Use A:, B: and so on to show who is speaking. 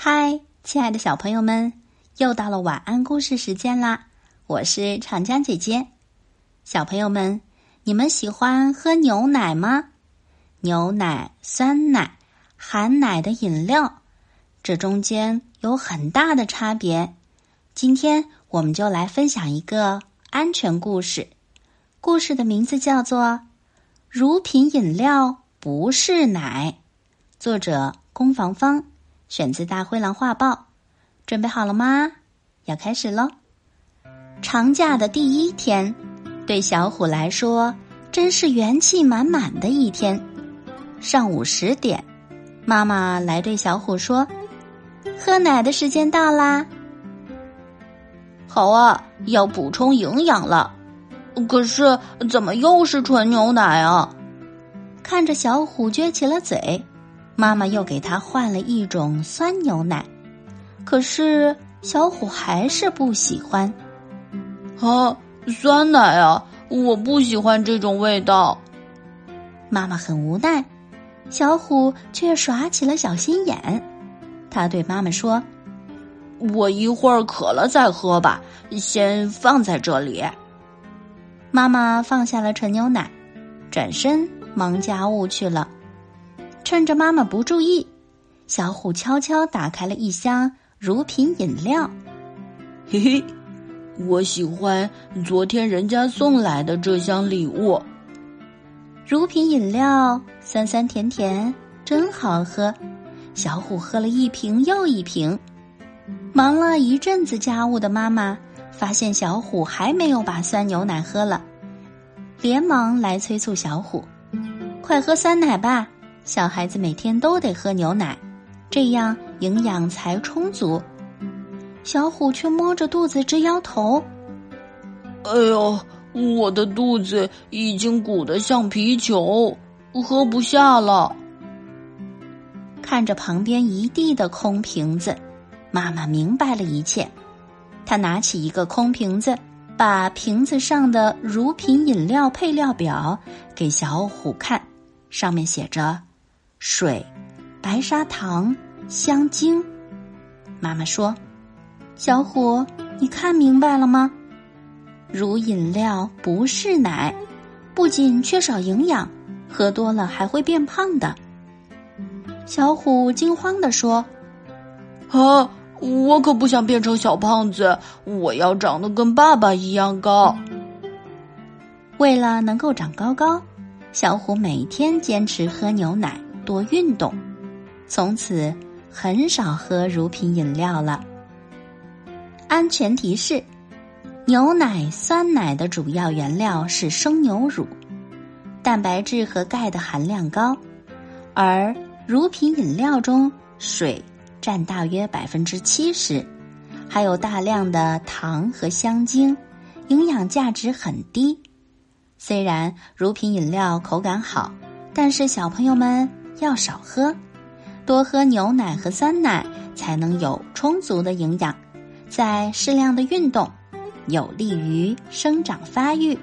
A: 嗨，亲爱的小朋友们，又到了晚安故事时间啦！我是长江姐姐。小朋友们，你们喜欢喝牛奶吗？牛奶、酸奶、含奶的饮料，这中间有很大的差别。今天我们就来分享一个安全故事。故事的名字叫做《乳品饮料不是奶》，作者龚防芳。选自《大灰狼画报》，准备好了吗？要开始喽！长假的第一天，对小虎来说真是元气满满的一天。上午十点，妈妈来对小虎说：“喝奶的时间到啦！”
B: 好啊，要补充营养了。可是怎么又是纯牛奶啊？
A: 看着小虎撅起了嘴。妈妈又给他换了一种酸牛奶，可是小虎还是不喜欢。
B: 啊，酸奶啊！我不喜欢这种味道。
A: 妈妈很无奈，小虎却耍起了小心眼。他对妈妈说：“
B: 我一会儿渴了再喝吧，先放在这里。”
A: 妈妈放下了纯牛奶，转身忙家务去了。趁着妈妈不注意，小虎悄悄打开了一箱乳品饮料。
B: 嘿嘿，我喜欢昨天人家送来的这箱礼物。
A: 乳品饮料酸酸甜甜，真好喝。小虎喝了一瓶又一瓶。忙了一阵子家务的妈妈发现小虎还没有把酸牛奶喝了，连忙来催促小虎：“快喝酸奶吧！”小孩子每天都得喝牛奶，这样营养才充足。小虎却摸着肚子直摇头：“
B: 哎呦，我的肚子已经鼓得像皮球，喝不下了。”
A: 看着旁边一地的空瓶子，妈妈明白了一切。她拿起一个空瓶子，把瓶子上的乳品饮料配料表给小虎看，上面写着。水、白砂糖、香精。妈妈说：“小虎，你看明白了吗？乳饮料不是奶，不仅缺少营养，喝多了还会变胖的。”小虎惊慌地说：“
B: 啊，我可不想变成小胖子，我要长得跟爸爸一样高。”
A: 为了能够长高高，小虎每天坚持喝牛奶。多运动，从此很少喝乳品饮料了。安全提示：牛奶、酸奶的主要原料是生牛乳，蛋白质和钙的含量高，而乳品饮料中水占大约百分之七十，还有大量的糖和香精，营养价值很低。虽然乳品饮料口感好，但是小朋友们。要少喝，多喝牛奶和酸奶，才能有充足的营养。再适量的运动，有利于生长发育。